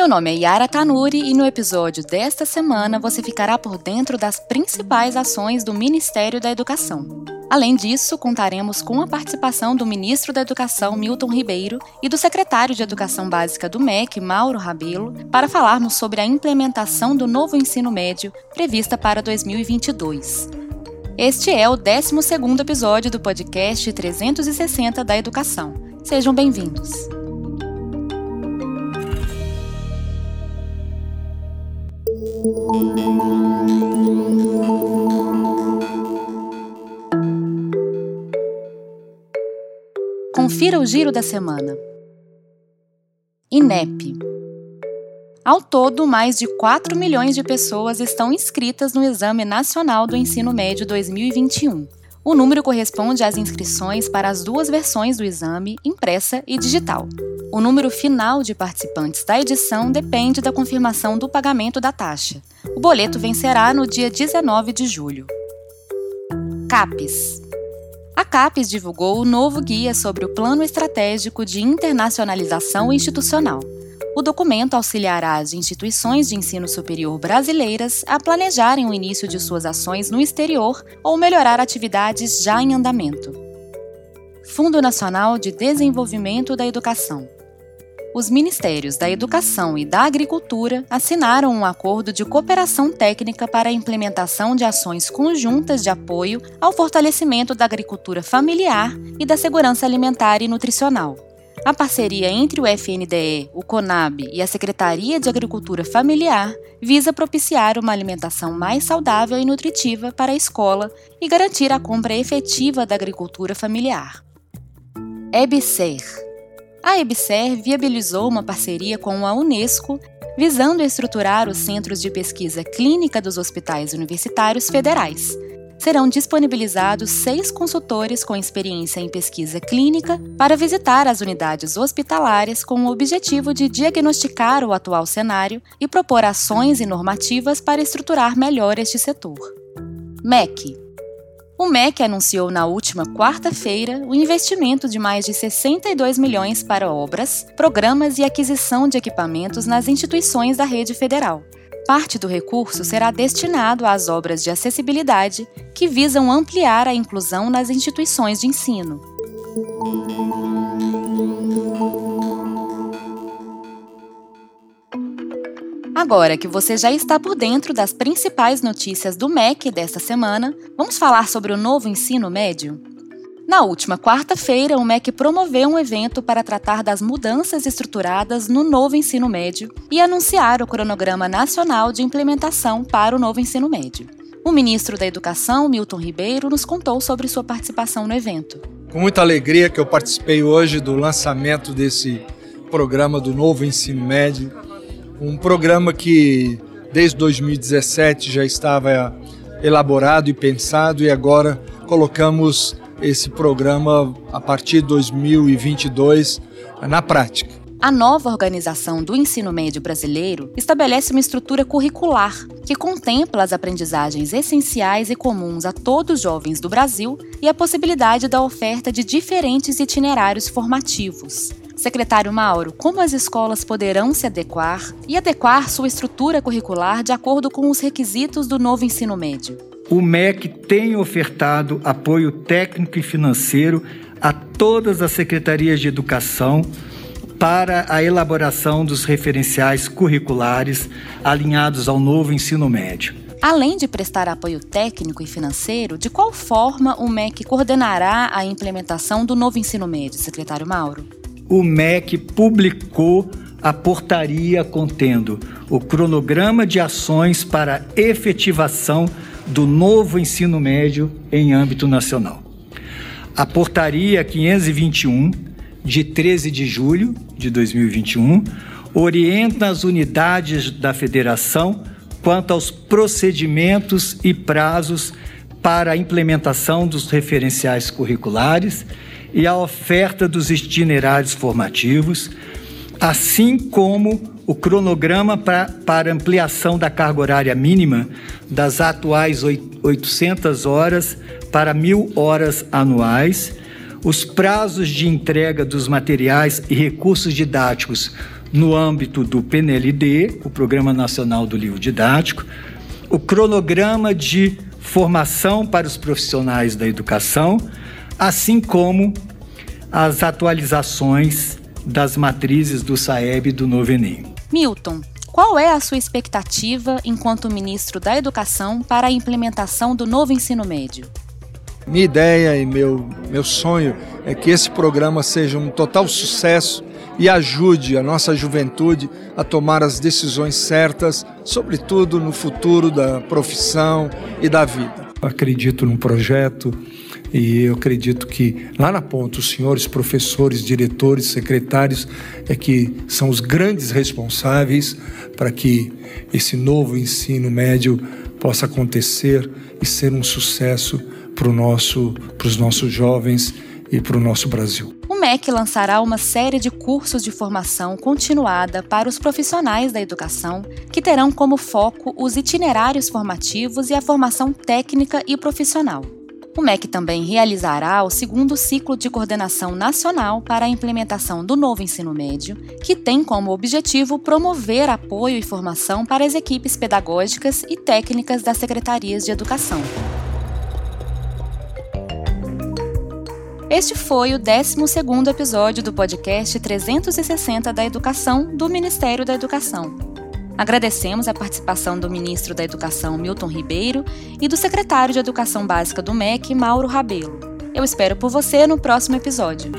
Meu nome é Yara Tanuri e no episódio desta semana você ficará por dentro das principais ações do Ministério da Educação. Além disso, contaremos com a participação do ministro da Educação, Milton Ribeiro, e do secretário de Educação Básica do MEC, Mauro Rabelo, para falarmos sobre a implementação do novo ensino médio prevista para 2022. Este é o 12º episódio do podcast 360 da Educação. Sejam bem-vindos. Confira o giro da semana. INEP. Ao todo, mais de 4 milhões de pessoas estão inscritas no Exame Nacional do Ensino Médio 2021. O número corresponde às inscrições para as duas versões do exame, impressa e digital. O número final de participantes da edição depende da confirmação do pagamento da taxa. O boleto vencerá no dia 19 de julho. CAPES a CAPES divulgou o novo guia sobre o Plano Estratégico de Internacionalização Institucional. O documento auxiliará as instituições de ensino superior brasileiras a planejarem o início de suas ações no exterior ou melhorar atividades já em andamento. Fundo Nacional de Desenvolvimento da Educação os Ministérios da Educação e da Agricultura assinaram um acordo de cooperação técnica para a implementação de ações conjuntas de apoio ao fortalecimento da agricultura familiar e da segurança alimentar e nutricional. A parceria entre o FNDE, o CONAB e a Secretaria de Agricultura Familiar visa propiciar uma alimentação mais saudável e nutritiva para a escola e garantir a compra efetiva da agricultura familiar. EBSER a EBSER viabilizou uma parceria com a Unesco visando estruturar os centros de pesquisa clínica dos hospitais universitários federais. Serão disponibilizados seis consultores com experiência em pesquisa clínica para visitar as unidades hospitalares com o objetivo de diagnosticar o atual cenário e propor ações e normativas para estruturar melhor este setor. MEC o MEC anunciou na última quarta-feira o investimento de mais de 62 milhões para obras, programas e aquisição de equipamentos nas instituições da rede federal. Parte do recurso será destinado às obras de acessibilidade que visam ampliar a inclusão nas instituições de ensino. Agora que você já está por dentro das principais notícias do MEC desta semana, vamos falar sobre o novo ensino médio? Na última quarta-feira, o MEC promoveu um evento para tratar das mudanças estruturadas no novo ensino médio e anunciar o cronograma nacional de implementação para o novo ensino médio. O ministro da Educação, Milton Ribeiro, nos contou sobre sua participação no evento. Com muita alegria que eu participei hoje do lançamento desse programa do novo ensino médio um programa que desde 2017 já estava elaborado e pensado e agora colocamos esse programa a partir de 2022 na prática. A nova organização do ensino médio brasileiro estabelece uma estrutura curricular que contempla as aprendizagens essenciais e comuns a todos os jovens do Brasil e a possibilidade da oferta de diferentes itinerários formativos. Secretário Mauro, como as escolas poderão se adequar e adequar sua estrutura curricular de acordo com os requisitos do novo ensino médio? O MEC tem ofertado apoio técnico e financeiro a todas as secretarias de educação para a elaboração dos referenciais curriculares alinhados ao novo ensino médio. Além de prestar apoio técnico e financeiro, de qual forma o MEC coordenará a implementação do novo ensino médio, secretário Mauro? O MEC publicou a portaria contendo o cronograma de ações para efetivação do novo ensino médio em âmbito nacional. A portaria 521, de 13 de julho de 2021, orienta as unidades da federação quanto aos procedimentos e prazos para a implementação dos referenciais curriculares e a oferta dos itinerários formativos, assim como o cronograma pra, para ampliação da carga horária mínima das atuais 800 horas para mil horas anuais, os prazos de entrega dos materiais e recursos didáticos no âmbito do PNLD, o Programa Nacional do Livro Didático, o cronograma de formação para os profissionais da educação, assim como as atualizações das matrizes do SAEB e do Novo Enem. Milton, qual é a sua expectativa enquanto ministro da Educação para a implementação do novo ensino médio? Minha ideia e meu, meu sonho é que esse programa seja um total sucesso e ajude a nossa juventude a tomar as decisões certas, sobretudo no futuro da profissão e da vida. Acredito num projeto e eu acredito que lá na ponta os senhores professores, diretores, secretários é que são os grandes responsáveis para que esse novo ensino médio possa acontecer e ser um sucesso para nosso, os nossos jovens e para o nosso Brasil. MEC lançará uma série de cursos de formação continuada para os profissionais da educação, que terão como foco os itinerários formativos e a formação técnica e profissional. O MEC também realizará o segundo ciclo de coordenação nacional para a implementação do novo ensino médio, que tem como objetivo promover apoio e formação para as equipes pedagógicas e técnicas das secretarias de educação. Este foi o 12º episódio do podcast 360 da Educação do Ministério da Educação. Agradecemos a participação do ministro da Educação Milton Ribeiro e do secretário de Educação Básica do MEC, Mauro Rabelo. Eu espero por você no próximo episódio.